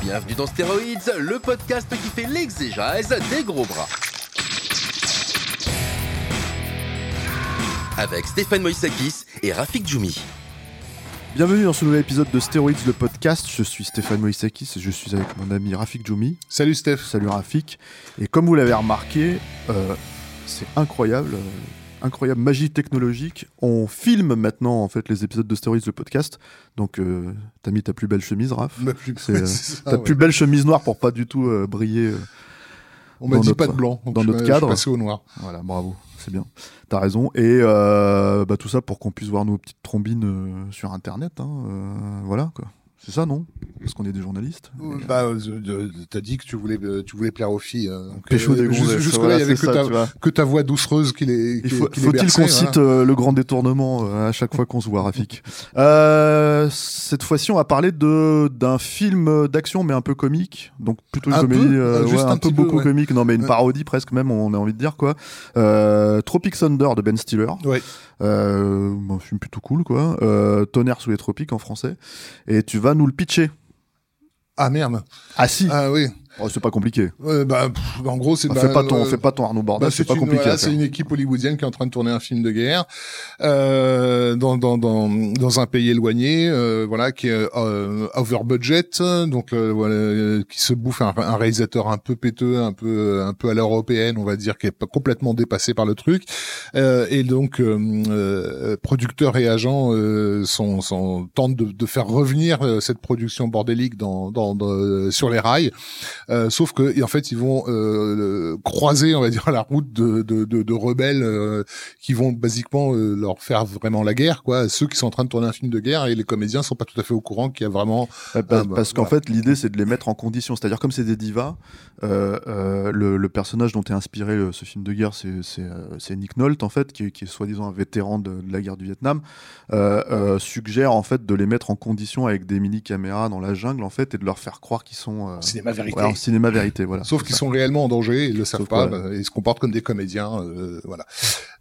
Bienvenue dans Stéroïdes, le podcast qui fait l'exégèse des gros bras. Avec Stéphane Moïsakis et Rafik Djoumi. Bienvenue dans ce nouvel épisode de Steroids le podcast. Je suis Stéphane Moïsakis et je suis avec mon ami Rafik Djoumi. Salut Steph. Salut Rafik. Et comme vous l'avez remarqué, euh, c'est incroyable, euh, incroyable magie technologique. On filme maintenant en fait les épisodes de Steroids le podcast. Donc euh, t'as mis ta plus belle chemise, Raph. Ma plus- C'est, euh, ça, ta ouais. plus belle chemise noire pour pas du tout euh, briller. On m'a dit notre- pas de blanc. dans je- notre je cadre. suis passé au noir. Voilà, bravo, c'est bien. T'as raison. Et bah, tout ça pour qu'on puisse voir nos petites trombines sur Internet. hein, voilà quoi. C'est ça, non? Parce qu'on est des journalistes. Bah, euh, euh, t'as dit que tu voulais, euh, tu voulais plaire aux filles. euh, donc, Pécho des jus- gonzesses, Jusque-là, voilà, il y avait c'est que, ça, ta, que voix doucereuse qui les, Il qui, faut- qui les Faut-il qu'on voilà. cite euh, le grand détournement euh, à chaque fois qu'on se voit, Rafik? Euh, Cette fois-ci, on va parler de d'un film d'action, mais un peu comique. Donc plutôt une Un comédie, peu euh, Euh, juste ouais, un un, peu beaucoup ouais. comique. Non, mais une Ouais. parodie presque même, on a envie de dire quoi. Euh, Tropic Thunder de Ben Stiller. Ouais. Euh, un film plutôt cool, quoi. Euh, Tonnerre sous les tropiques en français. Et tu vas nous le pitcher. Ah merde. Ah si. Ah oui. Oh, c'est pas compliqué. Ouais, bah, pff, en gros, c'est. Bah, bah, fais pas ton, euh, fais pas ton Arnaud Bordel. Bah, c'est pas une, compliqué. voilà, c'est une équipe hollywoodienne qui est en train de tourner un film de guerre euh, dans, dans, dans, dans un pays éloigné, euh, voilà, qui est euh, over budget, donc euh, voilà, euh, qui se bouffe un, un réalisateur un peu péteux, un peu un peu à l'européenne, on va dire, qui est pas complètement dépassé par le truc, euh, et donc euh, euh, producteurs et agents euh, sont, sont tentent de, de faire revenir euh, cette production bordélique dans, dans, dans- sur les rails. Euh, sauf que en fait ils vont euh, croiser on va dire la route de, de, de, de rebelles euh, qui vont basiquement euh, leur faire vraiment la guerre quoi ceux qui sont en train de tourner un film de guerre et les comédiens sont pas tout à fait au courant qu'il y a vraiment bah, parce qu'en voilà. fait, l'idée, c'est de les mettre en condition. C'est-à-dire, comme c'est des divas, euh, euh, le, le personnage dont est inspiré euh, ce film de guerre, c'est c'est, euh, c'est Nick Nolte, en fait, qui, est- qui est soi-disant un vétéran de, de la guerre du Vietnam, euh, euh, suggère, en fait, de les mettre en condition avec des mini-caméras dans la jungle, en fait, et de leur faire croire qu'ils sont... euh, cinéma vérité ouais, cinéma vérité, voilà. Sauf qu'ils sont réellement en danger, ils le savent Sauf pas, bah, ils se comportent comme des comédiens, euh, voilà.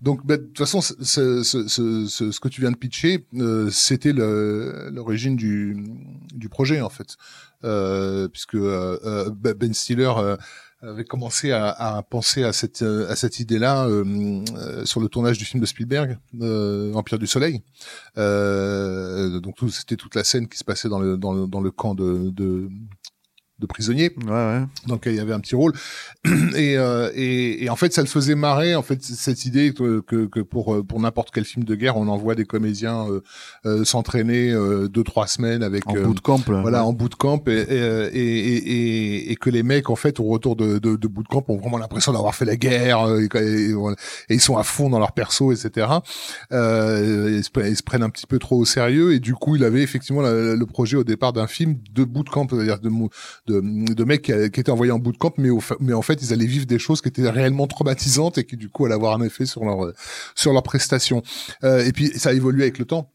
Donc, bah, de toute façon, ce, ce, ce, ce, ce- ce que tu viens de pitcher, euh, c'était l'origine du, du projet en fait, euh, puisque bah, Ben Stiller avait commencé à, à penser à cette à cette idée-là euh, euh, sur le tournage du film de Spielberg, euh, Empire du Soleil. Donc tout- c'était toute la scène qui se passait dans le dans le, dans le camp de, de de prisonniers Ouais, ouais. donc il y avait un petit rôle et, euh, et, et en fait ça le faisait marrer en fait cette idée que, que, que pour euh, pour n'importe quel film de guerre on envoie des comédiens euh, euh, s'entraîner euh, deux trois semaines avec En euh, bootcamp, là. voilà ouais. en bootcamp et, et, et, et, et que les mecs en fait au retour de, de, de bootcamp ont vraiment l'impression d'avoir fait la guerre et, ils sont à fond dans leur perso etc euh, ils, se, prennent un petit peu trop au sérieux et du coup il avait effectivement la- le projet au départ d'un film de bootcamp c'est-à-dire de, mou- de, de mecs qui, qui étaient envoyés en bootcamp mais, au, mais en fait ils allaient vivre des choses qui étaient réellement traumatisantes et qui du coup allaient avoir un effet sur leur sur leurs prestations euh, et puis ça a évolué avec le temps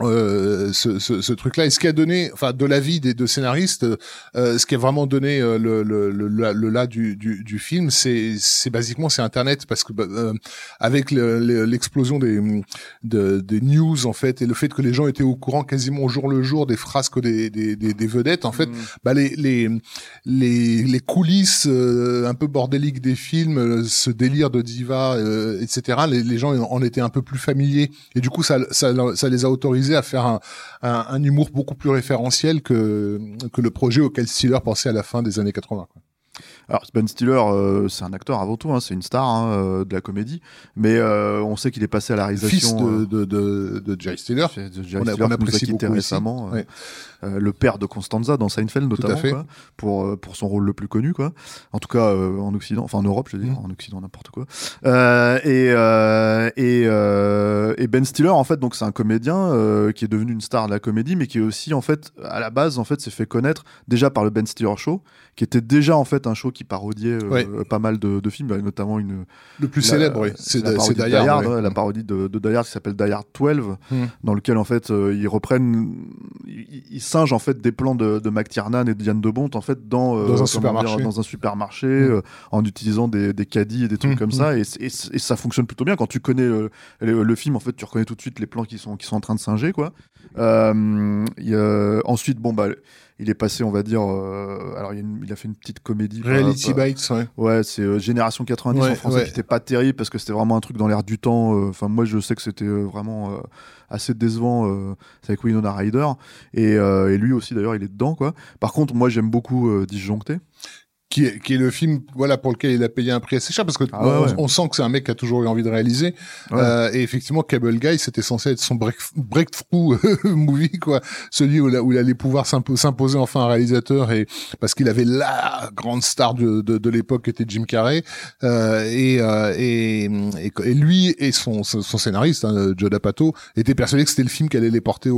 euh, ce, ce, ce truc-là. Et ce qui a donné, enfin, de l'avis des deux scénaristes, euh, ce qui a vraiment donné euh, le, le, le, le, là du, du, du film, c'est, c'est basiquement c'est Internet parce que bah, euh, avec le- le- l'explosion des, de, des news en fait et le fait que les gens étaient au courant quasiment au jour le jour des frasques des, des, des, des vedettes, en fait, bah les les les, les coulisses euh, un peu bordéliques des films, ce délire de diva, euh, etc. Les, les gens en étaient un peu plus familiers et du coup ça ça, ça les a autorisés à faire un, un, humour beaucoup plus référentiel que que le projet auquel Stiller pensait à la fin des années 80. quoi. Alors Ben Stiller, euh, c'est un acteur avant tout, hein, c'est une star hein, euh, de la comédie, mais euh, on sait qu'il est passé à la réalisation. Fils de, de, de, de Jay Stiller. de Jay On a- Stiller, on qui nous a apprécie quitté beaucoup ici. récemment. Ouais. euh, le père de Constanza dans Seinfeld notamment, quoi, pour pour son rôle le plus connu, quoi. En tout cas en Occident, enfin en Europe, je veux dire, Mm. en Occident n'importe quoi. Et et, et Ben Stiller, en fait, donc c'est un comédien qui est devenu une star de la comédie, mais qui est aussi en fait à la base en fait s'est fait connaître déjà par le Ben Stiller Show, qui était déjà en fait un show qui parodiait euh, Ouais. pas mal de, de films, bah, notamment une Le plus la- célèbre, oui. C'est la parodie de Die Hard, ouais. la parodie de, de Die Hard qui s'appelle Die Hard 12, Hmm. dans lequel en fait euh, ils reprennent, ils, ils singent en fait des plans de, de McTiernan et de Diane de Bont en fait dans, euh, Dans un supermarché. dire, dans un supermarché Hmm. euh, en utilisant des, des caddies et des trucs Hmm, comme ça et, ça fonctionne plutôt bien quand tu connais euh, le, le film en fait tu reconnais tout de suite les plans qui sont qui sont en train de singer quoi. Euh, ensuite bon bah il est passé on va dire euh, alors il, a une- il a fait une petite comédie Reality Bites, ouais. Ouais, c'est euh, Génération 90 Ouais, en français ouais. qui était pas terrible parce que c'était vraiment un truc dans l'air du temps. euh, Enfin, moi, je sais que c'était euh, vraiment euh, assez décevant. euh, c'est avec Winona Ryder et, euh, et lui aussi d'ailleurs, il est dedans quoi. Par contre, moi, j'aime beaucoup euh, Disjoncté. Qui est, qui est le film voilà pour lequel il a payé un prix assez cher parce que Ah ouais, on, ouais. on sent que c'est un mec qui a toujours eu envie de réaliser. Ouais. Euh, et effectivement Cable Guy c'était censé être son break, breakthrough movie quoi. Celui où, il a- où il allait pouvoir s'impo- s'imposer enfin un réalisateur et parce qu'il avait la grande star de, de, de l'époque qui était Jim Carrey. Euh, et, euh, et, et et lui et son son son scénariste hein, Joe D'Apato étaient persuadés que c'était le film qui allait les porter au,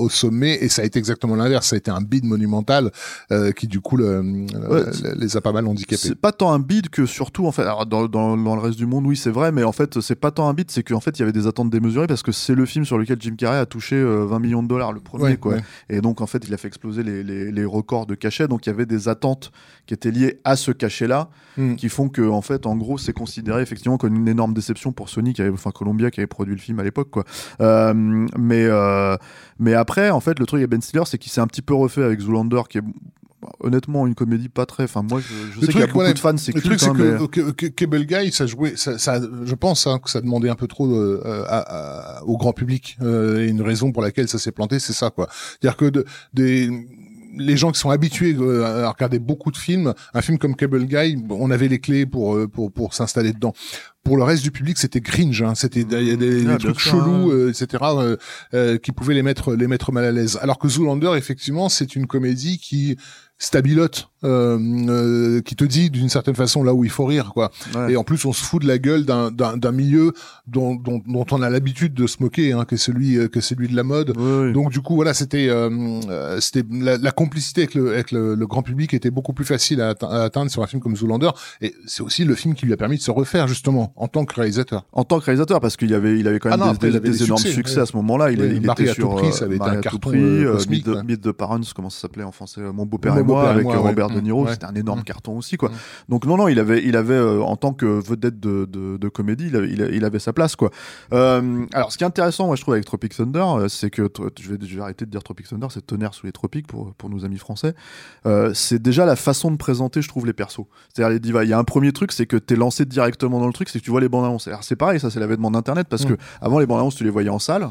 au sommet. Et ça a été exactement l'inverse. Ça a été un bid monumental euh, qui du coup le, le- les a pas mal handicapés C'est pas tant un bid que surtout en fait. Alors dans, dans, dans le reste du monde, oui, c'est vrai, mais en fait, c'est pas tant un bid, c'est qu'en fait, il y avait des attentes démesurées parce que c'est le film sur lequel Jim Carrey a touché euh, 20 millions de dollars le premier Ouais, quoi. ouais. Et donc en fait, il a fait exploser les, les, les records de cachet. Donc il y avait des attentes qui étaient liées à ce cachet-là, Mm. qui font que en fait, en gros, c'est considéré effectivement comme une énorme déception pour Sony, qui avait, enfin Columbia, qui avait produit le film à l'époque, quoi. Euh, mais euh, mais après, en fait, le truc avec Ben Stiller, c'est qu'il s'est un petit peu refait avec Zoolander, qui est honnêtement une comédie pas très. Enfin moi, je, je sais qu'il y a beaucoup de fans, c'est Le culte, truc, c'est hein, que, mais- que, Cable Guy, ça jouait, ça, ça, je pense hein, que ça demandait un peu trop euh, à- à- au grand public. Euh, et une raison pour laquelle ça s'est planté, c'est ça, quoi. C'est-à-dire que de, des les gens qui sont habitués euh, à regarder beaucoup de films, un film comme Cable Guy, on avait les clés pour euh, pour pour s'installer dedans. Pour le reste du public, c'était cringe. Hein. C'était il y a des, des bien trucs sûr, chelous, hein. euh, etc. euh, euh, qui pouvaient les mettre les mettre mal à l'aise. Alors que Zoolander, effectivement, c'est une comédie qui stabilote, euh, euh, qui te dit d'une certaine façon là où il faut rire, quoi. Ouais. Et en plus, on se fout de la gueule d'un milieu dont, dont dont on a l'habitude de se moquer, hein, que celui euh, que celui de la mode. Ouais. Donc du coup voilà c'était euh, euh, c'était la, la complicité avec le avec le, le grand public était beaucoup plus facile à, atte- à atteindre sur un film comme Zoolander et c'est aussi le film qui lui a permis de se refaire justement en tant que réalisateur. En tant que réalisateur, parce qu'il y avait, il avait quand même Ah non, des, il des- avait des des énormes succès, succès, ouais. à ce moment-là. Il, Oui, il Marie était à sur tout prix, ça avait été un carton, prix, cosmique, the, ouais. The Parents, comment ça s'appelait en français Mon beau-père Avec euh, ouais. Robert De Niro, Mm, c'était un énorme ouais. carton aussi quoi. Mm. Donc non non, il avait, il avait euh, en tant que vedette de, de, de comédie, il avait, il sa place quoi. Euh, alors ce qui est intéressant, moi je trouve avec Tropic Thunder, euh, c'est que je vais, je vais arrêter de dire Tropic Thunder, c'est tonnerre sous les tropiques pour pour nos amis français. Euh, c'est déjà la façon de présenter, je trouve, les persos. C'est-à-dire les divas. Il y a un premier truc, c'est que t'es lancé directement dans le truc, c'est que tu vois les bandes annonces. Alors c'est pareil, ça c'est l'avènement d'internet parce que avant les bandes annonces, tu les voyais en salle.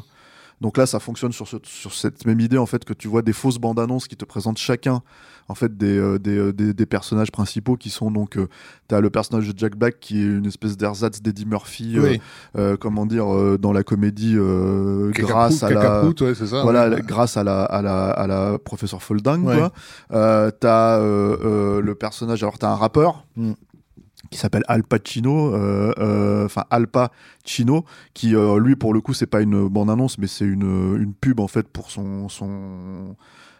Donc là, ça fonctionne sur, ce- sur cette même idée en fait que tu vois des fausses bandes annonces qui te présentent chacun en fait des, euh, des, euh, des, des personnages principaux qui sont donc euh, t'as le personnage de Jack Black qui est une espèce d'ersatz d'Eddie Murphy, Oui. comment dire dans la comédie grâce à la ouais, c'est ça. voilà, ouais. grâce à la, à la, à la professeure Folding, Ouais. quoi. T'as le personnage, alors t'as un rappeur Mm. qui s'appelle Al Pacino, euh, euh, enfin Al Pacino, qui euh, lui pour le coup c'est pas une bande annonce, mais c'est une, une pub en fait pour son son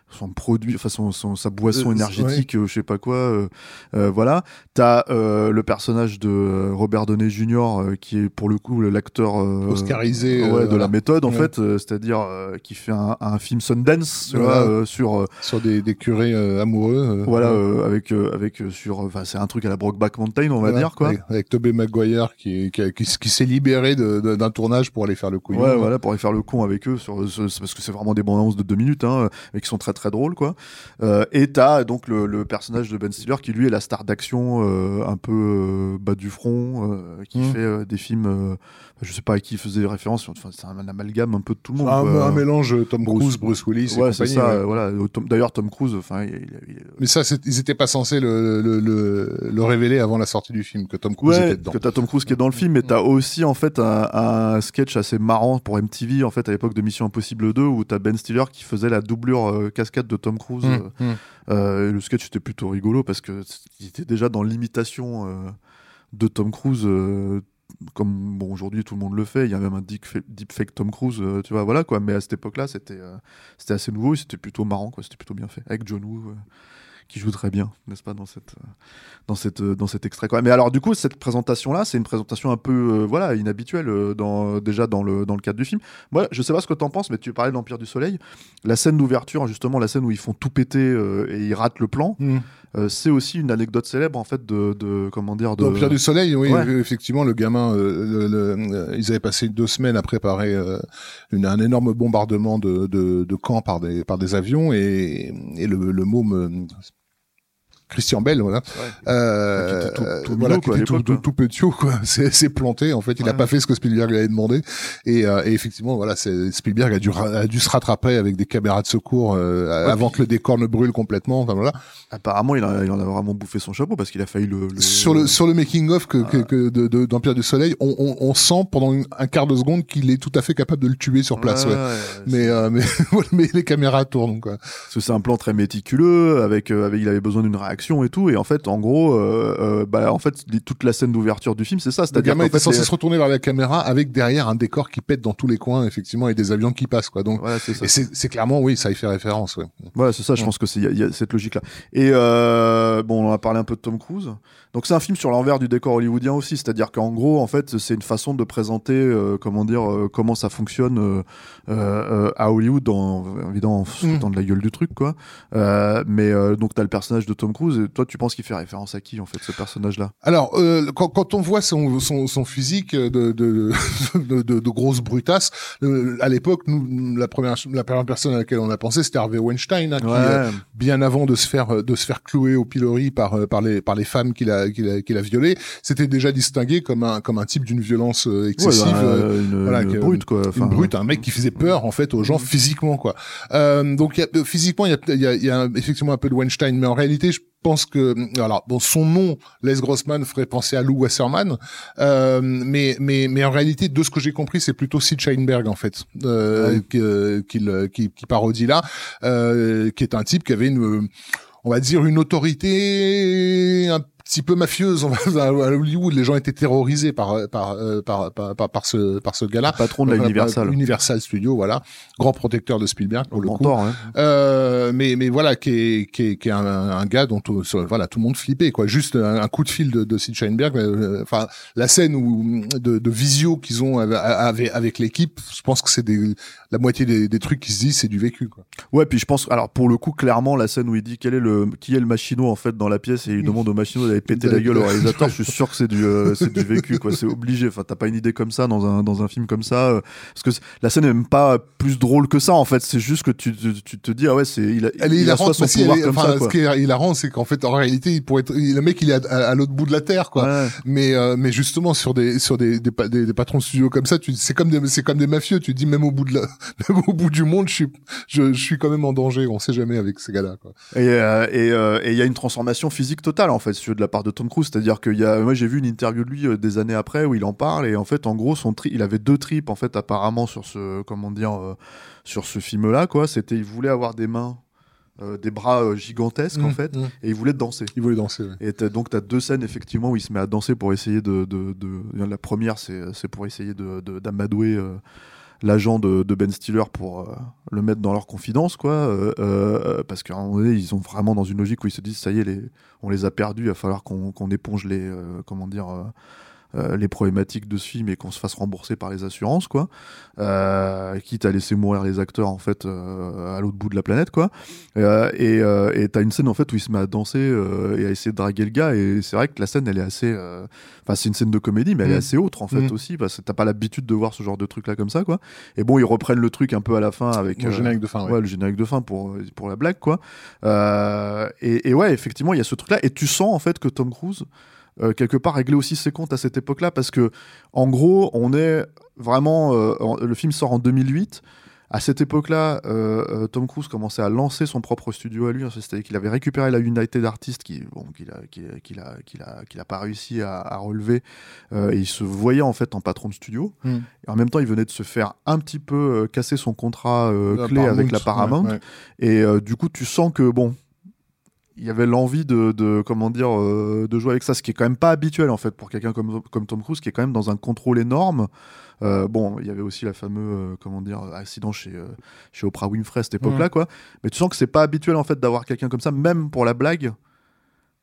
son produit, enfin son, son- sa boisson Euh, énergétique, euh, je sais pas quoi, euh, euh, voilà. T'as euh, le personnage de Robert Downey Jr. euh, qui est pour le coup l'acteur euh, Oscarisé, ouais, de voilà. la méthode en Ouais. fait, euh, c'est-à-dire euh, qui fait un, un film Sundance, Voilà. vois, euh, sur euh, sur des, des curés euh, amoureux. voilà ouais. euh, avec euh, avec sur, enfin c'est un truc à la Brokeback Mountain, on va Voilà, dire quoi. Avec, avec Tobey Maguire qui, qui, qui, qui s'est libéré d'un tournage pour aller faire le couillon. Ouais, voilà, pour aller faire le con avec eux, sur, c'est parce que c'est vraiment des bandes annonces de deux minutes, hein, mais qui sont très très drôle, quoi. Euh, et t'as donc le, le personnage de Ben Stiller qui lui est la star d'action euh, un peu euh, bas du front, qui Mm. fait des films, je sais pas à qui il faisait référence, enfin, c'est un, amalgame un peu de tout le monde. Un, quoi. un mélange Tom Bruce- Cruise, Bruce Willis Ouais, c'est ça. ouais. voilà. D'ailleurs, Tom Cruise, enfin, il, il- il- Mais ça, ils étaient pas censés le, le, le, le révéler avant la sortie du film, que Tom Cruise Ouais, était dedans. que t'as Tom Cruise qui est dans le film, mais t'as aussi en fait un, un sketch assez marrant pour MTV en fait à l'époque de Mission Impossible 2 où t'as Ben Stiller qui faisait la doublure euh, cascade de Tom Cruise. Hum, euh, euh, et le sketch était plutôt rigolo parce que c- il était déjà dans l'imitation euh, de Tom Cruise. euh, comme bon aujourd'hui tout le monde le fait, il y a même un deep fa- deepfake Tom Cruise, tu vois, voilà quoi. Mais à cette époque-là, c'était c'était assez nouveau, et c'était plutôt marrant quoi, c'était plutôt bien fait avec John Woo. Qui joue très bien, n'est-ce pas, dans cette, dans cette, dans cet extrait. Quoi. Mais alors, du coup, cette présentation-là, c'est une présentation un peu, euh, voilà, inhabituelle euh, dans, déjà dans le, dans le cadre du film. Moi, je sais pas ce que t'en penses, mais tu parlais de l'Empire du Soleil. La scène d'ouverture, justement, la scène où ils font tout péter euh, et ils ratent le plan, euh, c'est aussi une anecdote célèbre, en fait, de, de comment dire, de. Pierre du Soleil, oui, Ouais. effectivement, le gamin, le- le- ils avaient passé deux semaines à préparer une, un énorme bombardement de, de, de camps par des, par des avions et, et le, le môme Christian Bell, voilà, euh, Qui était tout- tout voilà, quoi, tout, tout, tout petit, quoi. C'est, planté. En fait, il a Ouais. pas fait ce que Spielberg lui avait demandé. Et, euh, et effectivement, voilà, Spielberg a dû, a dû se rattraper avec des caméras de secours euh, avant que le décor ne brûle complètement. Enfin, voilà. Apparemment, il, a- il en a vraiment bouffé son chapeau parce qu'il a failli le. le- Sur le sur le making of que, que, que de, de- d'Empire du Soleil, on, on, on sent pendant un quart de seconde qu'il est tout à fait capable de le tuer sur place. Ouais, ouais. ouais, Mais euh, mais mais les caméras tournent quoi. Parce que c'est un plan très méticuleux, avec, euh, avec il avait besoin d'une réaction et tout. Et en fait, en gros, euh, euh, bah, en fait, toute la scène d'ouverture du film, c'est ça. C'est-à-dire qu'en était censé se retourner vers la caméra avec derrière un décor qui pète dans tous les coins effectivement et des avions qui passent quoi. Donc Voilà, c'est clairement oui ça y fait référence. Ouais. Voilà, c'est ça, je pense que c'est il y a- y, a cette logique-là. Et euh, bon, on a parlé un peu de Tom Cruise. Donc c'est un film sur l'envers du décor hollywoodien aussi, c'est-à-dire qu'en gros, en fait, c'est une façon de présenter, euh, comment dire, euh, comment ça fonctionne euh, à Hollywood, en, évidemment en se foutant de la gueule du truc, quoi. Mais donc t'as le personnage de Tom Cruise. Et toi, tu penses qu'il fait référence à qui en fait, ce personnage-là? Alors, quand, quand on voit son, son, son physique de, de, de, de, de grosse brutasse, à l'époque, nous, la première, la première personne à laquelle on a pensé, c'était Harvey Weinstein, hein, qui, bien avant de se faire de se faire clouer au pilori par par les par les femmes qu'il a qu'il a, qu'il a violées, c'était déjà distingué comme un comme un type d'une violence euh, Ouais, excessive. bah, euh, une, voilà, une brute quoi. Enfin, une brute, un mec qui faisait peur en fait aux gens physiquement quoi. Euh, donc y a- euh, physiquement il y a, y, a, y a effectivement un peu de Weinstein, mais en réalité je pense que alors bon son nom Les Grossman ferait penser à Lou Wasserman, euh, mais mais mais en réalité de ce que j'ai compris c'est plutôt Sid Sheinberg en fait euh, Ouais. qu'il qui, qui parodie là, euh, qui est un type qui avait une on va dire une autorité un petit peu mafieuse on va, à Hollywood les gens étaient terrorisés par par euh, par par, par, par ce par ce gars-là patron de la Enfin, Universal. Universal Studio, voilà, grand protecteur de Spielberg pour le coup. mentor, hein. Euh, mais mais voilà, qui est qui est, qui est un, un gars dont euh, voilà tout le monde flippait quoi. Juste un, un coup de fil de, de Sid Sheinberg. euh, Enfin la scène où de, de visio qu'ils ont avec avec, avec l'équipe, je pense que c'est des la moitié des, des trucs qui se disent c'est du vécu quoi. Ouais, puis je pense, alors pour le coup, clairement, la scène où il dit quel est le, qui est le machino en fait dans la pièce et il demande au machino d'aller péter la gueule au réalisateur, je suis sûr que c'est du, euh, c'est du vécu, quoi. C'est obligé. Enfin, t'as pas une idée comme ça dans un, dans un film comme ça, euh, parce que la scène est même pas plus drôle que ça, en fait. C'est juste que tu, tu, tu te dis, ah ouais, c'est, il a, Elle est il hilarante, assoit son elle est- comme enfin, ça, quoi. ce qui est hilarant, c'est qu'en fait, en réalité, il pourrait être, le mec, il est à, à- à l'autre bout de la terre, quoi. Ouais. Mais euh, mais justement sur des sur des des, pa- des, des patrons de studio comme ça, tu c'est comme des c'est comme des mafieux. Tu te dis même au bout de la même au bout du monde, je suis je, je suis quand même en danger. On sait jamais avec ces gars-là. Quoi. Et et il y a une transformation physique totale en fait veux, de la part de Tom Cruise, c'est-à-dire qu'il y a moi j'ai vu une interview de lui euh, des années après où il en parle et en fait en gros son tri il avait deux tripes en fait apparemment sur ce comment dire euh, sur ce film là quoi, c'était il voulait avoir des mains euh, des bras euh, gigantesques en Mmh, fait mmh. et il voulait danser. Il voulait danser. ouais. Et t'as- donc, tu as deux scènes, effectivement, où il se met à danser pour essayer de. de, de- La première, c'est pour essayer de- de- d'amadouer euh, l'agent de, Ben Stiller pour euh, le mettre dans leur confidence, quoi. euh, euh, parce qu'à un moment donné, ils sont vraiment dans une logique où ils se disent ça y est, les, on les a perdus, il va falloir qu'on éponge les. comment dire. Euh, les problématiques de ce film et qu'on se fasse rembourser par les assurances, quoi. Euh, quitte à laisser mourir les acteurs en fait euh, à l'autre bout de la planète, quoi. Et t'as une scène en fait où il se met à danser et à essayer de draguer le gars. Et c'est vrai que la scène, elle est assez. Enfin, c'est une scène de comédie, mais elle est Mm. assez autre en fait Mm. aussi parce que t'as pas l'habitude de voir ce genre de truc là comme ça, quoi. Et bon, ils reprennent le truc un peu à la fin avec Le générique de fin, ouais. ouais, le générique de fin pour pour la blague, quoi. Et, et ouais, effectivement, il y a ce truc-là. Et tu sens en fait que Tom Cruise euh, quelque part réglait aussi ses comptes à cette époque-là parce que en gros, on est vraiment euh, en- le film sort en 2008. À cette époque-là, euh, Tom Cruise commençait à lancer son propre studio à lui. hein, C'est-à-dire qu'il avait récupéré la United Artists qui, bon, qu'il a, qu'il a, qu'il a, qu'il a, qu'il a pas réussi à, à relever. Euh, et il se voyait en fait en patron de studio. Mm. Et en même temps, il venait de se faire un petit peu euh, casser son contrat clé avec la Paramount, Paramount. ouais, ouais. Et du coup, tu sens que bon, il y avait l'envie de, de comment dire euh, de jouer avec ça, ce qui est quand même pas habituel en fait pour quelqu'un comme, comme Tom Cruise, qui est quand même dans un contrôle énorme. Euh, bon, il y avait aussi la fameuse euh, comment dire accident chez chez Oprah Winfrey à cette époque-là, quoi. Mais tu sens que c'est pas habituel en fait d'avoir quelqu'un comme ça, même pour la blague,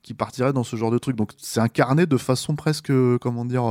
qui partirait dans ce genre de truc. Donc c'est incarné de façon presque comment dire.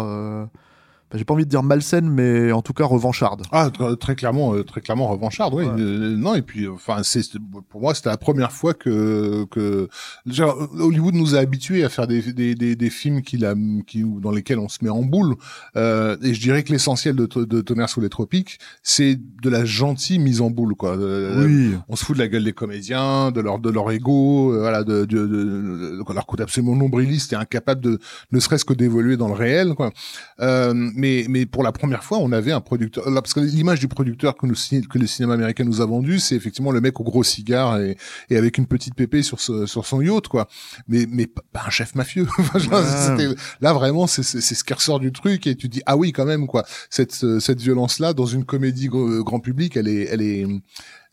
Euh, j'ai pas envie de dire malsaine, mais en tout cas revancharde. Ah, tr- très clairement, euh, très clairement revancharde, oui. Ouais. Euh, non, et puis, enfin, c'est pour moi, c'était la première fois que que genre, Hollywood nous a habitués à faire des des des, des films qui la qui dans lesquels on se met en boule. Euh, et je dirais que l'essentiel de, de Tonnerre sous les tropiques, c'est de la gentille mise en boule, quoi. Euh, oui. on se fout de la gueule des comédiens, de leur de leur ego, euh, voilà, de, de, de, de- de leur côté absolument nombriliste et incapable de ne serait-ce que d'évoluer dans le réel, quoi. Euh, mais mais pour la première fois, on avait un producteur, là, parce que l'image du producteur que nous que le cinéma américain nous a vendu, c'est effectivement le mec au gros cigare et, et avec une petite pépée sur ce, sur son yacht, quoi. Mais mais pas un chef mafieux. Là vraiment, c'est ce qui ressort du truc et tu dis ah oui quand même quoi. Cette euh, cette violence là dans une comédie gr- grand public, elle est elle est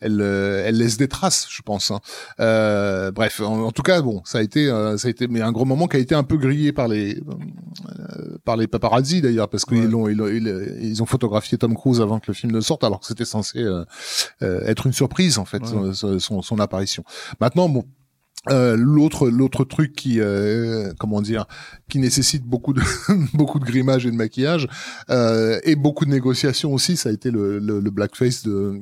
elle, euh, elle laisse des traces, je pense. hein. Euh, bref, en, en tout cas, bon, ça a été, euh, ça a été, mais un gros moment qui a été un peu grillé par les, par les paparazzi d'ailleurs, parce qu'ils Ouais. l'ont, ils, ils, ils ont photographié Tom Cruise avant que le film ne sorte, alors que c'était censé être une surprise en fait, Ouais. son, son, son apparition. Maintenant, bon. Euh, l'autre l'autre truc qui euh, comment dire qui nécessite beaucoup de beaucoup de grimage et de maquillage euh, et beaucoup de négociations aussi ça a été le, le, le blackface de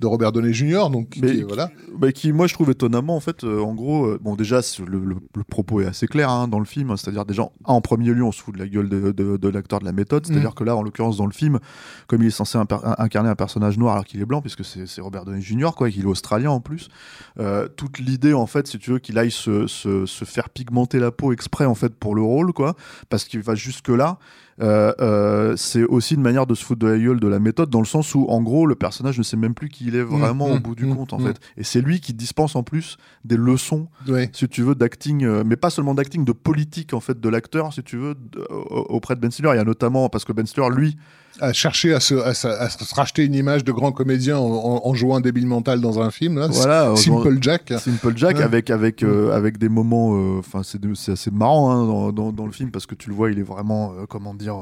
de Robert Downey Jr. donc Mais- qui- voilà Bah, qui, moi, je trouve étonnamment, en fait, euh, en gros, euh, bon, déjà, le, le- le propos est assez clair hein, dans le film, hein, c'est-à-dire, déjà, en premier lieu, on se fout de la gueule de, de- de l'acteur de la méthode, c'est-à-dire que là, en l'occurrence, dans le film, comme il est censé incarner un personnage noir alors qu'il est blanc, puisque c'est c'est Robert Downey Jr., quoi, qu'il est australien en plus, euh, toute l'idée, en fait, si tu veux, qu'il aille se, se, se faire pigmenter la peau exprès, en fait, pour le rôle, quoi, parce qu'il va jusque-là, c'est aussi une manière de se foutre de la gueule de la méthode, dans le sens où, en gros, le personnage ne sait même plus qui il est vraiment mmh, au bout du mmh, compte, en fait. Et c'est lui qui dispense en plus des leçons, ouais si tu veux, d'acting, euh, mais pas seulement d'acting, de politique, en fait, de l'acteur, si tu veux, auprès de Ben Stiller. Il y a notamment, parce que Ben Stiller, lui, à chercher à se, à, se- à se racheter une image de grand comédien en, jouant un débile mental dans un film là voilà, Simple Jack Simple Jack Ouais. avec avec euh, avec des moments euh, c'est de- assez marrant hein, dans, dans, dans le film parce que tu le vois il est vraiment euh, comment dire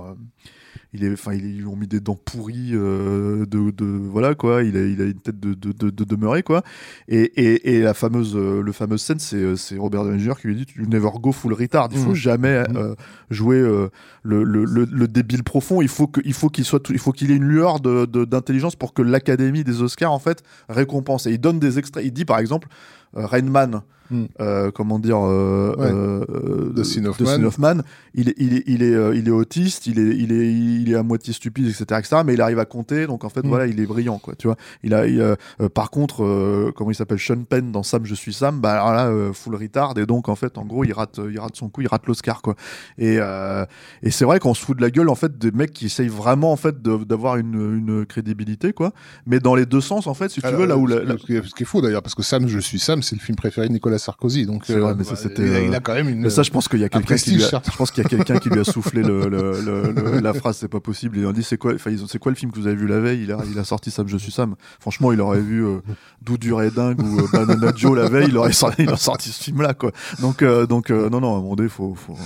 il est enfin ils lui ont mis des dents pourries euh, de, de voilà quoi. Il a il a une tête de de, de, de quoi. Et, et, et la fameuse euh, le fameuse scène c'est euh, c'est Robert Downey Jr. qui lui dit tu never go full retard. Il faut Mhm. jamais euh, jouer euh, le, le, le, le débile profond. Il faut que il faut qu'il soit tout- il faut qu'il ait une lueur d'intelligence pour que l'académie des Oscars en fait récompense. Et il donne des extraits. Il dit par exemple euh, Rain Man Mm. euh, comment dire euh, Ouais. euh, euh, Dustin de- Hoffman. Dustin Hoffman, il est il est il est euh, il est autiste il est il est il est à moitié stupide etc etc mais il arrive à compter donc en fait Mm. voilà il est brillant quoi tu vois il a il, euh, euh, par contre euh, comment il s'appelle Sean Penn dans Sam je suis Sam bah alors là euh, full retard et donc en fait en gros il rate il rate son coup il rate l'Oscar quoi et euh, et c'est vrai qu'on se fout de la gueule en fait des mecs qui essayent vraiment en fait d'avoir une, une crédibilité quoi mais dans les deux sens en fait si tu Alors, veux là où la, ce, la- ce qui est- ce qui est faux d'ailleurs parce que Sam je suis Sam c'est le film préféré de Nicolas Sarkozy donc C'est vrai, mais ça, bah, c'était, il, a, euh, il a quand même une Mais ça, je pense qu'il y a un quelqu'un qui lui a, certes. je pense qu'il y a quelqu'un qui lui a soufflé le, le- le- le- la phrase, c'est pas possible. Il a dit, c'est quoi, enfin, c'est quoi le film que vous avez vu la veille? Il a, il a sorti Sam, je suis Sam. Franchement, il aurait vu, euh, Doudure et dingue ou euh, Banana Joe la veille, il aurait sorti, il a sorti ce film-là, quoi. Donc, euh, donc, euh, non, non, à un moment donné, faut, faut,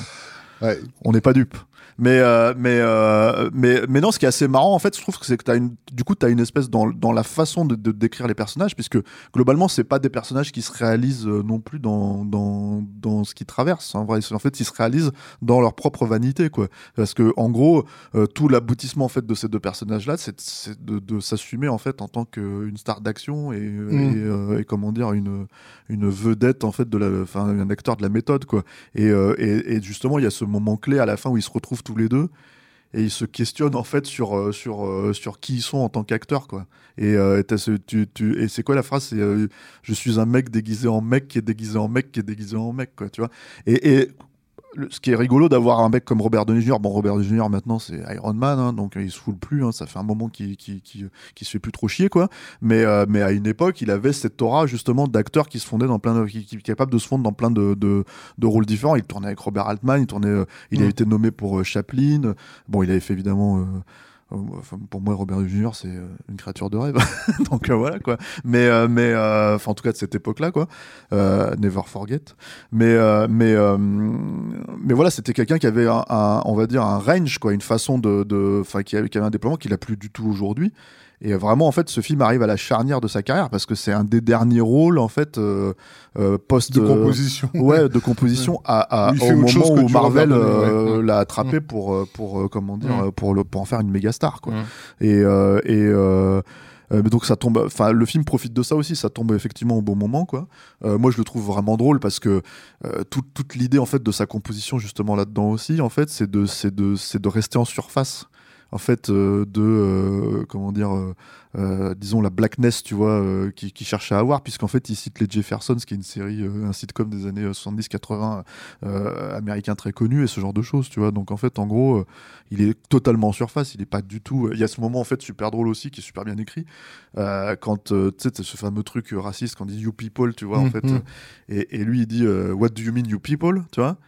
Ouais. on n'est pas dupe. Mais, euh, mais, euh, mais, mais non, ce qui est assez marrant, en fait, je trouve que c'est que as une, du coup, tu as une espèce dans, dans la façon de, de décrire les personnages, puisque globalement, c'est pas des personnages qui se réalisent euh, non plus dans, dans, dans ce qu'ils traversent. En vrai, en fait, ils se réalisent dans leur propre vanité, quoi. Parce que, en gros, euh, tout l'aboutissement, en fait, de ces deux personnages-là, c'est c'est de, de s'assumer, en fait, en tant qu'une star d'action et, euh, Mm. et, et, comment dire, une, une vedette, en fait, de la, enfin, un acteur de la méthode, quoi. Et, euh, et, et justement, il y a ce moment clé à la fin où ils se retrouvent tous les deux et ils se questionnent en fait sur euh, sur euh, sur qui ils sont en tant qu'acteurs quoi. Et euh, ce- tu, tu et c'est quoi la phrase? C'est euh, je suis un mec déguisé en mec qui est déguisé en mec qui est déguisé en mec quoi, tu vois. Et, et le- ce qui est rigolo d'avoir un mec comme Robert Downey Jr. Bon, Robert Downey Jr. maintenant c'est Iron Man, hein, donc euh, il se fout plus. hein, ça fait un moment qu'il qui, qui, qui se fait plus trop chier, quoi. Mais, euh, mais à une époque, il avait cette aura justement d'acteur qui se fondait dans plein de, qui, qui capable de se fondre dans plein de, de, de rôles différents. Il tournait avec Robert Altman, il tournait, euh, il a Mm. été nommé pour euh, Chaplin. Bon, il avait fait évidemment. Enfin, pour moi, Robert Jr. c'est euh, une créature de rêve. donc euh, voilà quoi. Mais euh, mais euh, en tout cas de cette époque-là quoi. Euh, never forget. Mais euh, mais mais voilà, c'était quelqu'un qui avait un, un- on va dire un range quoi, une façon de de qui qui avait un déploiement qu'il a plus du tout aujourd'hui. Et vraiment, en fait, ce film arrive à la charnière de sa carrière parce que c'est un des derniers rôles, en fait, euh, euh, post de euh, composition. ouais, de composition à, à- au moment où Marvel euh, ouais. l'a attrapé pour euh, pour euh, comment dire Mm. pour le pour en faire une méga star quoi. Mm. Et et donc ça tombe, enfin le film profite de ça aussi, ça tombe effectivement au bon moment quoi. Euh, moi je le trouve vraiment drôle parce que euh, toute toute l'idée en fait de sa composition justement là-dedans aussi en fait c'est de c'est de c'est de rester en surface en fait euh, de euh, comment dire euh, disons la blackness tu vois qui, qui cherche à avoir puisqu'en fait il cite les Jeffersons qui est une série un sitcom des années 70-80 euh, américain très connu et ce genre de choses tu vois donc en fait en gros il est totalement en surface il est pas du tout il y a ce moment en fait super drôle aussi qui est super bien écrit quand tu sais ce fameux truc raciste quand il dit you people tu vois en Mhm. fait euh, et, et lui il dit what do you mean you people tu vois?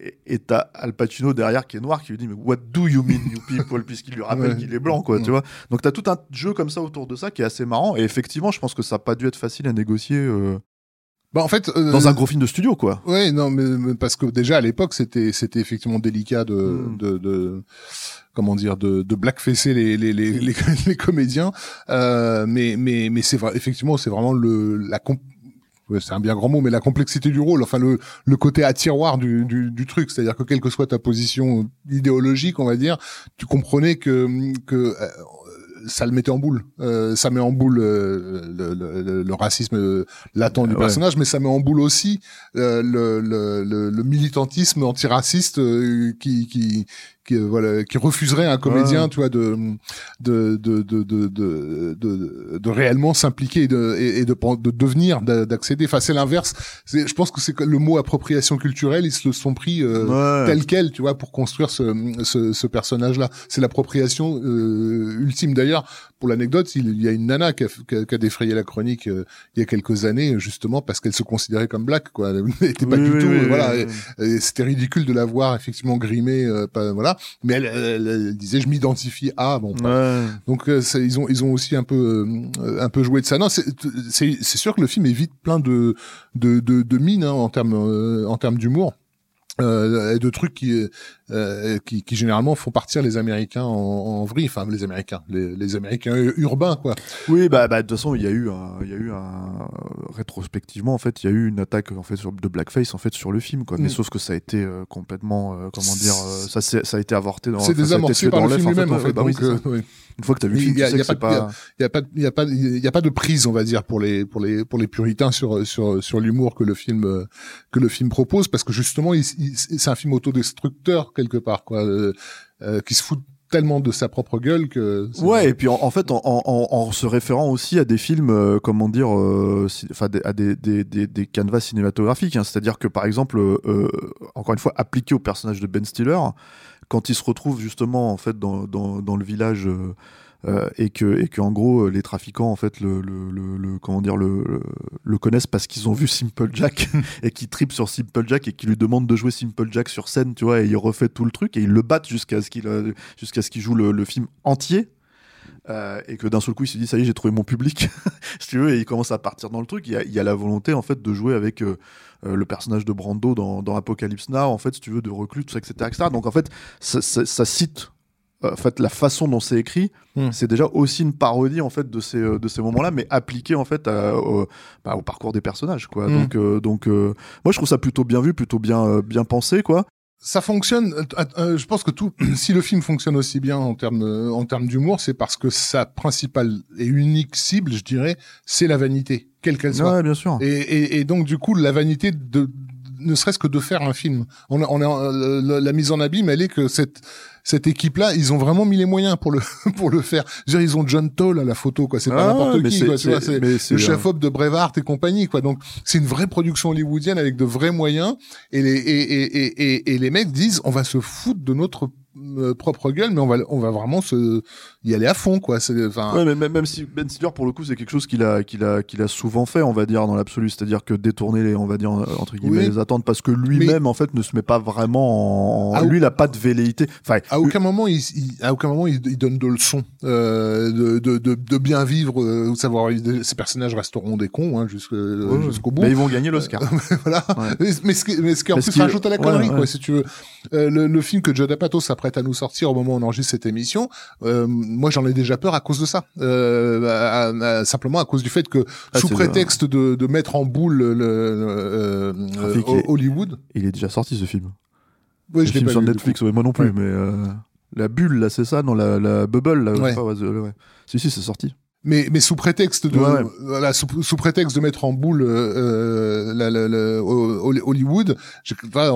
Et- t'as Al Pacino derrière qui est noir qui lui dit mais what do you mean you people? Puisqu'il lui rappelle Ouais. qu'il est blanc quoi tu vois. Donc t'as tout un jeu comme ça autour de ça qui est assez marrant. Et effectivement je pense que ça a pas dû être facile à négocier euh, Bah, en fait, euh, dans un gros film de studio quoi. Ouais, non, mais, mais parce que déjà à l'époque c'était c'était effectivement délicat de Mm. de, de comment dire de de blackfacer les les les les, les comédiens, euh, mais mais mais c'est vrai effectivement c'est vraiment le la com- ouais, c'est un bien grand mot, mais la complexité du rôle, enfin le, le côté à tiroir du, du, truc, c'est-à-dire que quelle que soit ta position idéologique, on va dire, tu comprenais que que euh, ça le mettait en boule. Euh, ça met en boule euh, le, le, le, racisme euh, latent du Ouais. personnage, mais ça met en boule aussi euh, le, le, militantisme antiraciste euh, qui, qui, qui, euh, voilà, qui refuserait à un comédien, Ouais. tu vois, de de de de de de, de, de réellement s'impliquer et de et, et de, de devenir, d'a- d'accéder. Enfin, c'est l'inverse. Je pense que c'est le mot appropriation culturelle, ils se le sont pris euh, Ouais. tel quel, tu vois, pour construire ce, ce, ce personnage-là. C'est l'appropriation euh, ultime. D'ailleurs, pour l'anecdote, il y a une nana qui a, qui a- qui a défrayé la chronique euh, il y a quelques années, justement parce qu'elle se considérait comme black, quoi. Elle n'était pas Oui, du oui, tout, oui, euh, voilà. C'était ridicule de la voir effectivement grimée, euh, pas, voilà. Mais elle, elle- elle disait, je m'identifie à, bon. Ouais. Donc euh, ils ont ils ont aussi un peu un peu joué de ça. Non, c'est sûr que le film est vite plein de de de, de mines hein, en termes en termes d'humour. Euh, de trucs qui, euh, qui qui généralement font partir les Américains en, en vrille, enfin les Américains, les, les Américains urbains quoi. Oui, bah, bah, de toute façon, il y a eu, un, il y a eu un, rétrospectivement, en fait, il y a eu une attaque en fait sur, de blackface en fait sur le film, quoi. Mais Mm. sauf que ça a été euh, complètement, euh, comment dire, euh, ça, ça a été avorté dans. C'est a désamorcé par dans le film lui-même en fait. bah donc, euh, oui. Une fois que t'as vu le Il film, a- tu il y sais a que pas a pas il y a pas il y a pas de prise on va dire pour les pour les pour les puritains sur sur sur l'humour que le film euh, que le film propose parce que justement c'est un film autodestructeur quelque part quoi euh, euh, qui se fout tellement de sa propre gueule que Ouais, et puis en, en fait, en, en, se référant aussi à des films, euh, comment dire, enfin, à des, des, des, des canevas cinématographiques. hein. C'est-à-dire que, par exemple, euh, encore une fois, appliqué au personnage de Ben Stiller, quand il se retrouve justement en fait dans, dans, dans le village euh, et que et que en gros euh, les trafiquants en fait le, comment dire le, connaissent parce qu'ils ont vu Simple Jack et qui tripent sur Simple Jack et qui lui demandent de jouer Simple Jack sur scène, tu vois, et il refait tout le truc et ils le battent jusqu'à ce qu'il euh, jusqu'à ce qu'il joue le, film entier. et que d'un seul coup il se dit ça y est j'ai trouvé mon public si tu veux et il commence à partir dans le truc il y a, la volonté en fait de jouer avec le personnage de Brando dans, Apocalypse Now en fait si tu veux de reclus tout ça etc, etc. donc en fait ça, cite en fait la façon dont c'est écrit Hmm. c'est déjà aussi une parodie en fait de ces euh, de ces moments là mais appliquée en fait à- au, bah, au parcours des personnages quoi Hmm. donc euh, donc euh, moi je trouve ça plutôt bien vu plutôt bien euh, bien pensé quoi ça fonctionne. euh, euh, je pense que tout, si le film fonctionne aussi bien en termes euh, en termes d'humour, c'est parce que sa principale et unique cible, je dirais, c'est la vanité, quelle qu'elle soit. ouais bien sûr Et, et, et donc du coup, la vanité de ne serait-ce que de faire un film. On a, on a euh, la, la mise en abîme, elle est que cette cette équipe-là, ils ont vraiment mis les moyens pour le pour le faire. Je veux dire, ils ont John Toll à la photo, quoi. C'est pas Ah, n'importe qui, c'est- quoi. Tu vois, c'est- le un- chef-op de Brevard et compagnie, quoi. Donc c'est une vraie production hollywoodienne avec de vrais moyens. Et les et et et, et, et les mecs disent, on va se foutre de notre euh, propre gueule, mais on va on va vraiment se y aller à fond, quoi. C'est enfin. Ouais, mais même, même si Ben Stiller, pour le coup, c'est quelque chose qu'il a, qu'il a, qu'il a souvent fait, on va dire, dans l'absolu. C'est-à-dire que détourner les, on va dire, euh, entre guillemets, Oui. les attentes, parce que lui-même, en fait, ne se met pas vraiment en, Ah, lui, il a pas de velléité. Enfin, À aucun moment, il, il- à aucun moment, il, il donne de leçons euh, de, de, de, de bien vivre, euh, ou savoir. Ces personnages resteront des cons hein, ouais, jusqu'au bout. Mais ils vont gagner l'Oscar. voilà. Ouais. Mais, mais ce qui, mais ce qui en plus qui- rajoute à la connerie, quoi, si tu veux. Euh, le, le film que Judd Apatow s'apprête à nous sortir au moment où on enregistre cette émission, euh, moi j'en ai déjà peur à cause de ça. Euh, à- à- à- simplement à cause du fait que Ah, sous prétexte de, de mettre en boule le, le- euh, Trafic, il est- Hollywood. Il est déjà sorti, ce film. Oui, le je film pas sur Netflix, ouais, moi non plus, Ouais. mais euh, la bulle, là, c'est ça, non, la, la bubble, là, Ouais. pas, ouais. Si, si, c'est sorti. Mais, mais sous prétexte de Ouais, voilà sous, sous prétexte de mettre en boule euh, la, la- la- Ho- Hollywood, j'ai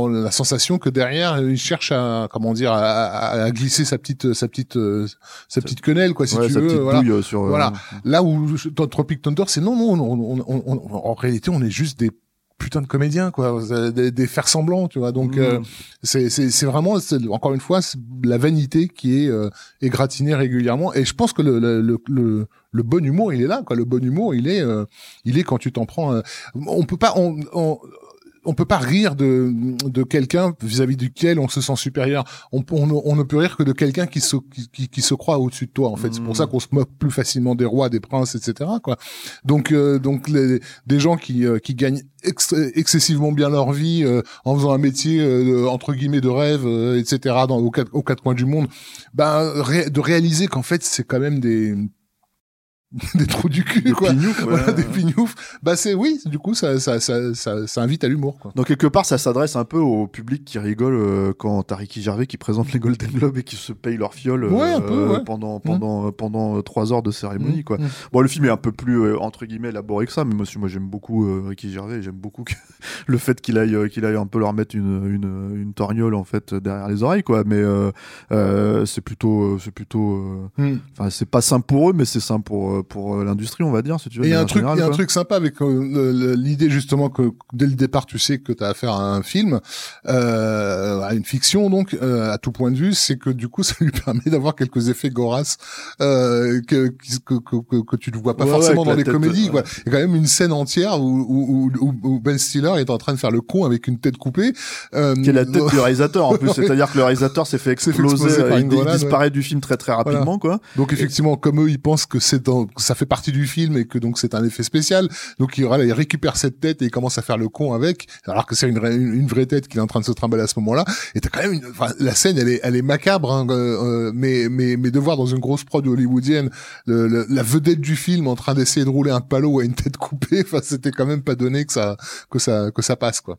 la sensation que derrière il cherche à comment dire à, à- à glisser sa petite sa petite euh, sa petite quenelle quoi si ouais, tu sa veux voilà. euh, sur. euh, Voilà. Là où Tropic Thunder c'est non non on, on- on- on- en réalité on est juste des putains de comédiens quoi. Des, des faire semblants tu vois. Donc Mm. euh, c'est c'est c'est vraiment encore une fois la vanité qui est euh, égratignée régulièrement. Et je pense que le le, le, le le bon humour il est là quoi. Le bon humour il est euh, il est quand tu t'en prends euh, on peut pas on, on on peut pas rire de, de quelqu'un vis-à-vis duquel on se sent supérieur. On, on, on ne peut rire que de quelqu'un qui se, qui, qui, se croit au-dessus de toi, en fait. C'est pour Mm. ça qu'on se moque plus facilement des rois, des princes, etc., quoi. Donc, euh, donc les, des gens qui, euh, qui gagnent ex- excessivement bien leur vie euh, en faisant un métier, euh, entre guillemets, de rêve, euh, etc., dans, aux, quatre, aux quatre coins du monde, ben, ré- de réaliser qu'en fait, c'est quand même des, des trous du cul, Des quoi. pignoufs, ouais. Voilà, des pignoufs. Bah, c'est, oui, du coup, ça, ça, ça, ça, ça invite à l'humour, quoi. Donc quelque part, ça s'adresse un peu au public qui rigole euh, quand t'as Ricky Gervais qui présente les Golden Globes et qui se paye leur fiole euh, Ouais, peu, ouais. pendant pendant euh, pendant euh, trois heures de cérémonie Mmh, quoi. mmh. Bon, le film est un peu plus euh, entre guillemets élaboré que ça, mais monsieur, moi j'aime beaucoup Ricky Gervais, j'aime beaucoup que- le fait qu'il aille qu'il aille un peu leur mettre une une une torgnole en fait derrière les oreilles quoi. Mais c'est plutôt c'est plutôt enfin c'est pas simple pour eux, mais c'est simple pour pour euh, l'industrie on va dire si tu veux. Et il y a de un truc, il y a un truc sympa avec euh, l'idée justement que dès le départ tu sais que tu as affaire à un film, euh, à une fiction donc euh, à tout point de vue, c'est que du coup ça lui permet d'avoir quelques effets goras euh, que, que, que, que, que tu ne vois pas Ouais, forcément ouais, dans les tête, comédies. Quoi. Il y a quand même une scène entière où, où, où, où Ben Stiller est en train de faire le con avec une tête coupée. Euh, qui est la tête du réalisateur en plus, c'est-à-dire que le réalisateur s'est fait S'est fait exploser, exploser euh, il, il disparaît du film très très rapidement quoi. Donc effectivement, comme eux, ils pensent que c'est dans, que ça fait partie du film et que donc c'est un effet spécial. Donc il, récupère cette tête et il commence à faire le con avec, alors que c'est une, une, une vraie tête qu'il est en train de se trimballer à ce moment-là. Et t'as quand même une, la scène, elle est, elle est macabre, hein, euh, euh, mais, mais, mais de voir dans une grosse prod hollywoodienne le, le- la vedette du film en train d'essayer de rouler un palo à une tête coupée, enfin, c'était quand même pas donné que ça, que ça, que ça passe, quoi.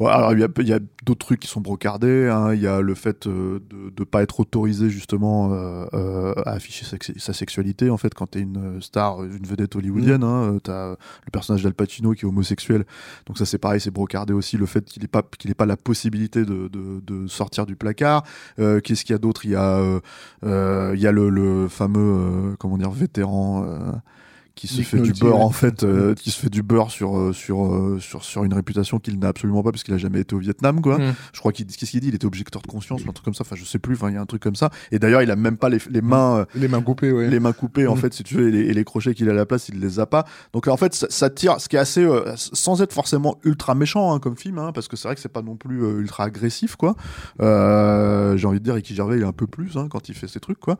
Ouais, alors il y a, d'autres trucs qui sont brocardés. hein. Il y a le fait euh, de ne pas être autorisé justement euh, euh, à afficher sa, sa sexualité. En fait, quand t'es une star, une vedette hollywoodienne, hein, euh, t'as le personnage d'Al Pacino qui est homosexuel. Donc ça c'est pareil, c'est brocardé aussi. Le fait qu'il n'ait pas qu'il pas la possibilité de, de, de sortir du placard. Qu'est-ce qu'il y a d'autre? Il y a il y a le, le fameux comment dire vétéran. Qui se Nick fait du beurre ouais. en fait, euh, qui se fait du beurre sur euh, sur euh, sur sur une réputation qu'il n'a absolument pas parce qu'il a jamais été au Vietnam quoi. Mm. Je crois qu'il qu'est-ce qu'il dit, il était objecteur de conscience ou un truc comme ça. Enfin, je sais plus. Enfin, il y a un truc comme ça. Et d'ailleurs, il a même pas les, les mains. euh, Les mains coupées, ouais. les mains coupées en Mm. fait si tu veux et les, et les crochets qu'il a à la place il les a pas donc en fait ça, ça tire ce qui est assez euh, sans être forcément ultra méchant hein, comme film hein, parce que c'est vrai que c'est pas non plus euh, ultra agressif quoi Euh, j'ai envie de dire Ricky Gervais il est un peu plus hein, quand il fait ses trucs quoi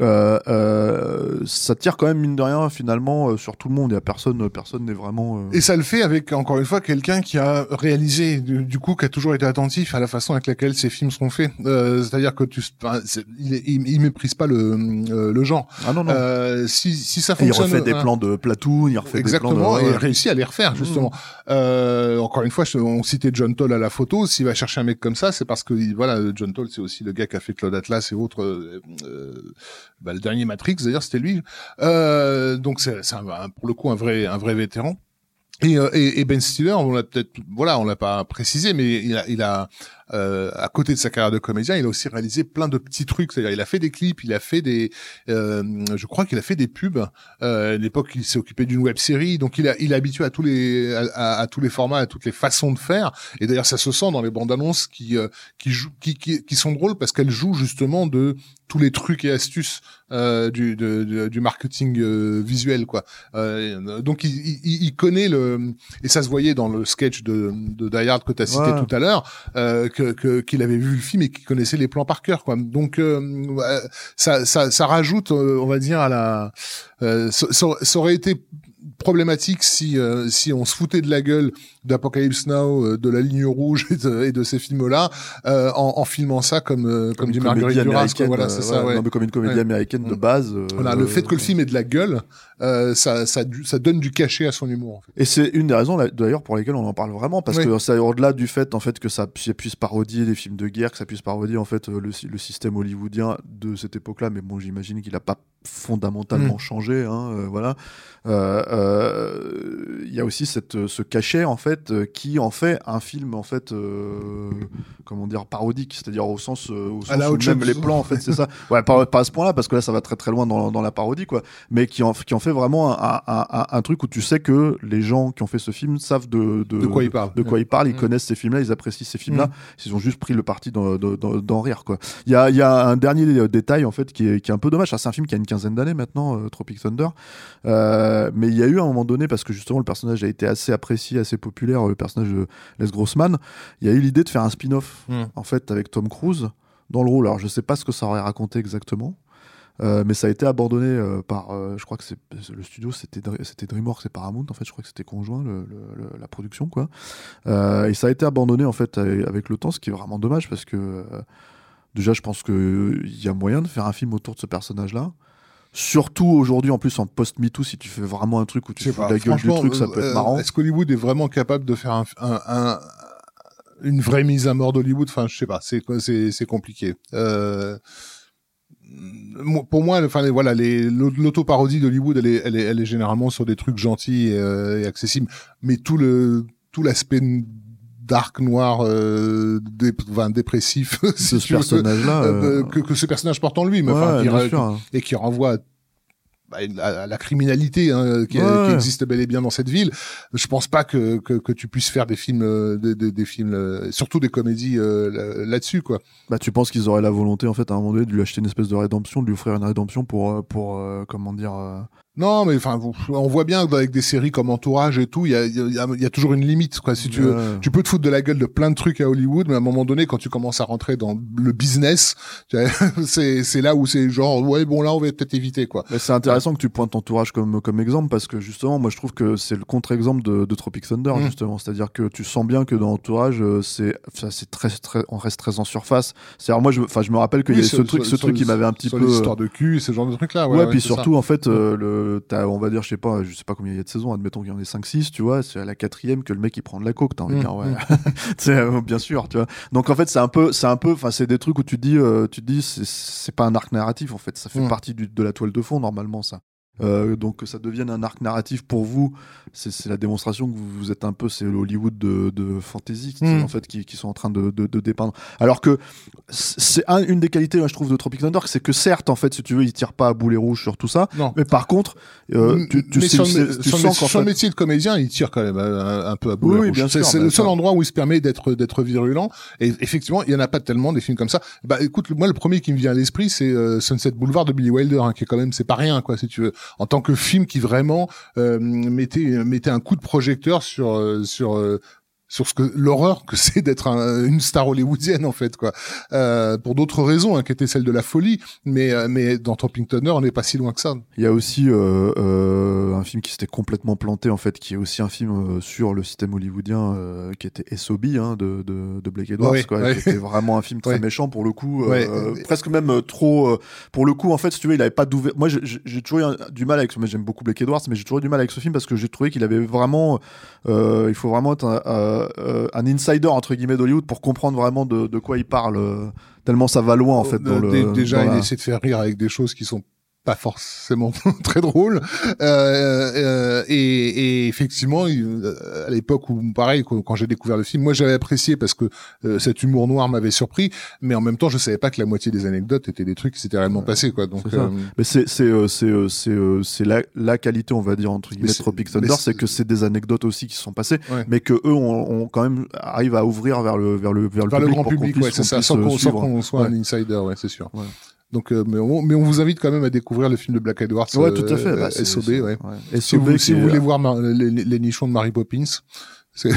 Euh, euh, ça tire quand même mine de rien finalement euh, sur tout le monde il y a personne personne n'est vraiment euh, Et ça le fait avec, encore une fois, quelqu'un qui a réalisé, du, du coup, qui a toujours été attentif à la façon avec laquelle ces films sont faits. Euh, C'est-à-dire que tu, enfin, il, il, il méprise pas le, euh, le genre. ah non non Euh, si, si ça Et il fonctionne, refait des plans de platoon il refait Exactement, des plans de... et ouais. réussit à les refaire justement. Euh, encore une fois, on citait John Toll à la photo. S'il va chercher un mec comme ça, c'est parce que voilà, John Toll, c'est aussi le gars qui a fait Claude Atlas et autres. euh, euh, bah, le dernier Matrix, d'ailleurs, c'était lui. Euh, donc c'est c'est pour le coup un vrai un vrai vétéran. Et, euh, et, Ben Stiller, on l'a peut-être, voilà, on l'a pas précisé, mais il a euh, à côté de sa carrière de comédien, il a aussi réalisé plein de petits trucs. C'est-à-dire, il a fait des clips, il a fait des, euh, je crois qu'il a fait des pubs. Euh, à l'époque, il s'est occupé d'une web série, donc il, a, il est habitué à tous les, à, à- à tous les formats, à toutes les façons de faire. Et d'ailleurs, ça se sent dans les bandes annonces qui, euh, qui, jouent, qui, qui, qui sont drôles parce qu'elles jouent justement de tous les trucs et astuces euh, du, de- du marketing euh, visuel, quoi. Euh, donc, il, il, il connaît le, et ça se voyait dans le sketch de, de Die Hard que tu as cité Ouais. tout à l'heure, euh, que que- qu'il avait vu le film et qu'il connaissait les plans par cœur, quoi. Donc, euh, euh, ça, ça, ça rajoute, euh, on va dire, à la, euh, ça, ça- ça aurait été problématique si euh, si on se foutait de la gueule d'Apocalypse Now, euh, de la ligne rouge et de, et de ces films-là euh, en, en filmant ça comme euh, comme, une du Marguerite Duras, Voilà, c'est ça. ouais, Ouais. non, mais comme une comédie Ouais. américaine de Mm. base Voilà, le fait que le film ait de la gueule, ça, ça, ça donne du cachet à son humour. En fait. Et c'est une des raisons d'ailleurs pour lesquelles on en parle vraiment parce Oui. que c'est au-delà du fait en fait que ça pu- puisse parodier les films de guerre, que ça puisse parodier en fait le, sy- le système hollywoodien de cette époque-là, mais bon j'imagine qu'il a pas fondamentalement Mm. changé, hein, voilà. Il y a aussi cette, ce cachet en fait euh, qui en fait un film en fait euh, comment dire parodique, c'est-à-dire au sens, euh, au À sens où même Shots. les plans en fait c'est ça. Ouais, pas, pas à ce point-là parce que là ça va très très loin dans, dans la parodie quoi mais qui en, qui en fait vraiment un, un- un- un truc où tu sais que les gens qui ont fait ce film savent de, De quoi il parle. de quoi ils parlent, ils Mm. connaissent ces films-là, ils apprécient ces films-là, Mm. ils ont juste pris le parti d'en, rire. quoi. Il y a, il y a un dernier détail en fait qui est, qui est un peu dommage. Ah, c'est un film qui a une quinzaine d'années maintenant, euh, Tropic Thunder, Euh, mais il y a eu un moment donné parce que justement le personnage a été assez apprécié, assez populaire, le personnage de Les Grossman. Il y a eu l'idée de faire un spin-off Mm. en fait avec Tom Cruise dans le rôle. Alors je sais pas ce que ça aurait raconté exactement. Euh, mais ça a été abandonné euh, par, euh, je crois que c'est le studio, c'était Dr- c'était DreamWorks et Paramount. En fait, je crois que c'était conjoint le- le- le- la production, quoi. Et ça a été abandonné en fait avec, le temps, ce qui est vraiment dommage parce que déjà, je pense que il y a moyen de faire un film autour de ce personnage-là. Surtout aujourd'hui, en plus en post-MeToo, si tu fais vraiment un truc où tu de la gueule du truc, ça peut euh, être marrant. Est-ce qu'Hollywood est vraiment capable de faire un, un- un- une vraie mise à mort d'Hollywood? Enfin, je sais pas, c'est compliqué. Euh, pour moi, enfin voilà, l'auto-parodie d'Hollywood, elle est, elle est, elle est généralement sur des trucs gentils et, euh, et accessibles, mais tout le tout l'aspect dark noir, euh, dé- enfin, dépressif, si ce tu veux, personnage-là. euh, euh, que, que ce personnage porte en lui, mais enfin, ouais, qui ra- sûr, hein. et qui renvoie à, à la criminalité hein, qui, Ouais. qui existe bel et bien dans cette ville. Je pense pas que, que, que tu puisses faire des films, euh, des, des, des films, euh, surtout des comédies euh, là- là-dessus, quoi. Bah, tu penses qu'ils auraient la volonté, en fait, à un moment donné, de lui acheter une espèce de rédemption, de lui offrir une rédemption pour, euh, pour euh, comment dire. euh, Non, mais enfin, on voit bien avec des séries comme Entourage et tout, il y a, il y, a, y a toujours une limite, quoi. Si tu veux, ouais. tu peux te foutre de la gueule de plein de trucs à Hollywood, mais à un moment donné, quand tu commences à rentrer dans le business, c'est c'est là où c'est genre, ouais, bon, là, on va peut-être éviter, quoi. C'est intéressant que tu pointes Entourage comme, comme exemple parce que justement, moi je trouve que c'est le contre-exemple de, de Tropic Thunder, Mm. justement. C'est-à-dire que tu sens bien que dans Entourage, euh, c'est ça, c'est très, très, on reste très en surface. C'est-à-dire, moi je, je me rappelle qu'il y avait ce truc, ce truc qui m'avait un petit peu. les histoires de cul, ce genre de trucs-là. Ouais, Ouais, puis surtout, ça. en fait, euh, le, t'as, on va dire, je sais pas, je sais pas combien il y a de saisons, admettons qu'il y en ait 5-6, tu vois, c'est à la quatrième que le mec il prend de la coke, t'as envie de Mm, dire, ouais, euh, bien sûr, tu vois. Donc en fait, c'est un peu, c'est un peu, enfin, c'est des trucs où tu te dis, euh, tu te dis, c'est, pas un arc narratif, en fait, ça fait Mm. partie du- de la toile de fond, normalement. Euh, donc que ça devienne un arc narratif pour vous, c'est la démonstration que vous, vous êtes un peu, c'est le Hollywood de, de fantasy c'est Mm. en fait qui, qui sont en train de, de, de dépeindre. Alors que c'est un- une des qualités, moi, je trouve, de Tropic Thunder, c'est que certes, en fait, si tu veux, il tire pas à boulet rouge sur tout ça, Non. mais par contre, euh, tu, tu sais- le, tu sens qu'en fait- métier de comédien, il tire quand même un, un peu à boulet Oui, oui, rouge. bien C'est le seul endroit où il se permet d'être d'être virulent. Et effectivement, il y en a pas tellement des films comme ça. Bah écoute, moi le premier qui me vient à l'esprit, c'est euh, Sunset Boulevard de Billy Wilder, hein, qui est quand même c'est pas rien quoi, si tu veux. En tant que film qui vraiment euh, mettait mettait un coup de projecteur sur euh, sur euh, sur ce que l'horreur que c'est d'être un- une star hollywoodienne en fait quoi euh, pour d'autres raisons hein, qui étaient celles de la folie mais euh, mais dans Tropic Thunder on n'est pas si loin que ça Il y a aussi euh, euh, un film qui s'était complètement planté en fait, qui est aussi un film euh, sur le système hollywoodien, euh, qui était SOB hein, de, de, de Blake Edwards, Ouais, quoi, ouais. qui était vraiment un film très Ouais. méchant pour le coup, Ouais. presque même trop. euh, pour le coup, en fait, si tu veux, il avait pas d'ouvert. Moi, j'ai- toujours eu un- du mal avec. ce- J'aime beaucoup Blake Edwards, mais j'ai toujours eu du mal avec ce film parce que j'ai trouvé qu'il avait vraiment. euh, il faut vraiment être un, un insider entre guillemets d'Hollywood pour comprendre vraiment de, de quoi il parle. euh, tellement ça va loin en fait. Dans Euh, le, dé- déjà, dans il la- essaie de faire rire avec des choses qui sont pas forcément très drôles. Euh, euh, et, et effectivement, euh, à l'époque où, pareil, quand, j'ai découvert le film, moi j'avais apprécié parce que euh, cet humour noir m'avait surpris, mais en même temps, je savais pas que la moitié des anecdotes étaient des trucs qui s'étaient réellement passés, quoi. Donc, euh, Mais c'est c'est euh, c'est c'est c'est la, la qualité on va dire entre guillemets Tropic Thunder c'est- que c'est des anecdotes aussi qui sont passées Ouais. mais que eux on, on quand même arrive à ouvrir vers le vers le vers le vers le public grand public, ouais, c'est ça, sans qu'on soit un insider, ouais, c'est sûr. Ouais. Donc, euh, mais, on, mais on vous invite quand même à découvrir le film de Black Edwards, Ouais, tout à fait. Bah, euh, c'est- SOB, c'est- ouais. Et Si vous, si vous voulez voir Mar- les, les- les nichons de Mary Poppins, c'est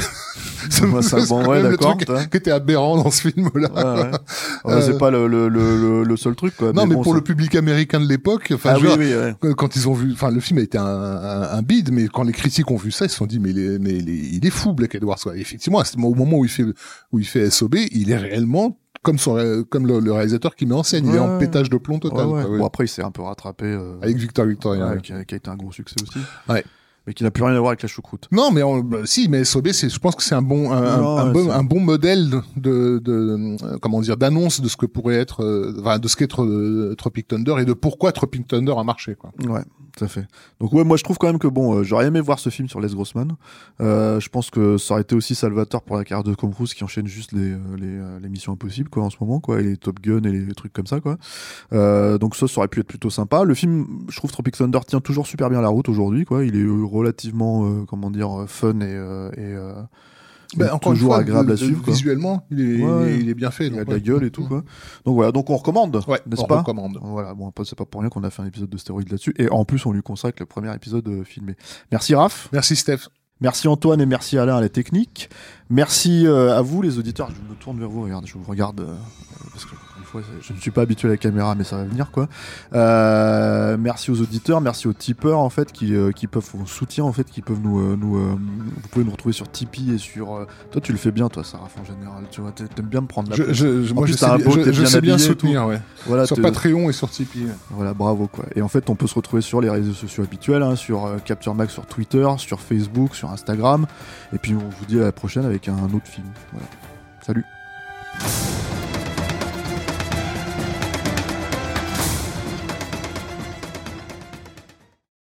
c'est Ouais, bon, quand ouais, le truc toi. qui était aberrant dans ce film-là. Ouais, ouais. Ouais, Euh, c'est pas le, le, le, le, seul truc quoi Non, mais, bon, pour ça- le public américain de l'époque, enfin, ah oui oui ouais. quand- ils ont vu, enfin, le film a été un, un, un bide, mais quand les critiques ont vu ça, ils se sont dit, mais, il est- mais il est, il est fou, Black Edwards. quoi. Effectivement, à ce moment- au moment où il fait, où il fait SOB, il est réellement comme son, comme le, le réalisateur qui met en scène. Il est en pétage de plomb total. Ouais, ouais. quoi, ouais. Bon après il s'est un peu rattrapé euh, Avec Victor Victoria. ouais, ouais. qui, a, qui a été un gros succès aussi Ouais. Mais qui n'a plus rien à voir avec la choucroute Non, mais on- bah, si, mais SOB, c'est, je pense que c'est un bon, un, un- Non, un ouais, bon, c'est- un bon modèle de, euh, comment dire, d'annonce de ce que pourrait être, euh, de ce qu'est euh, Tropic Thunder et de pourquoi Tropic Thunder a marché, quoi. Ouais, tout à fait. Donc ouais, moi je trouve quand même que bon, euh, j'aurais aimé voir ce film sur Les Grossman. Euh, je pense que ça aurait été aussi salvateur pour la carrière de Tom Cruise qui enchaîne juste les, les, les missions impossibles quoi en ce moment quoi, et les Top Gun et les trucs comme ça quoi. Donc ça, ça aurait pu être plutôt sympa. Le film, je trouve Tropic Thunder tient toujours super bien la route aujourd'hui quoi. Il est relativement euh, comment dire euh, fun et, euh, et Bah, encore toujours fois, agréable à suivre. Visuellement, il est, Ouais, il est, il est bien fait. Il a de la gueule et tout quoi. Donc voilà, donc on recommande, Ouais, n'est-ce on pas recommande. Voilà, bon c'est pas pour rien qu'on a fait un épisode de stéroïdes là-dessus et en plus on lui consacre le premier épisode filmé. Merci Raph. Merci Steph. Merci Antoine et merci Alain à la technique. Merci euh, à vous les auditeurs. Je me tourne vers vous, regarde, je vous regarde euh, parce que fois, je ne suis pas habitué à la caméra, mais ça va venir quoi. Euh, merci aux auditeurs, merci aux tipeurs en fait qui, euh, qui peuvent au soutien en fait qui peuvent nous euh, nous vous pouvez nous retrouver sur Tipeee et sur toi tu le fais bien toi Sarah en général tu vois t'a- t'aimes bien me prendre la Je, place. je, je- En moi, plus, je sais, un beau, je- t'es je bien sais soutenir, ouais. voilà Sur Patreon et sur Tipeee. Voilà, bravo quoi. Et en fait, on peut se retrouver sur les réseaux sociaux habituels, hein, sur Capture Max, sur Twitter, sur Facebook, sur Instagram. Et puis on vous dit à la prochaine avec un autre film. Voilà. Salut.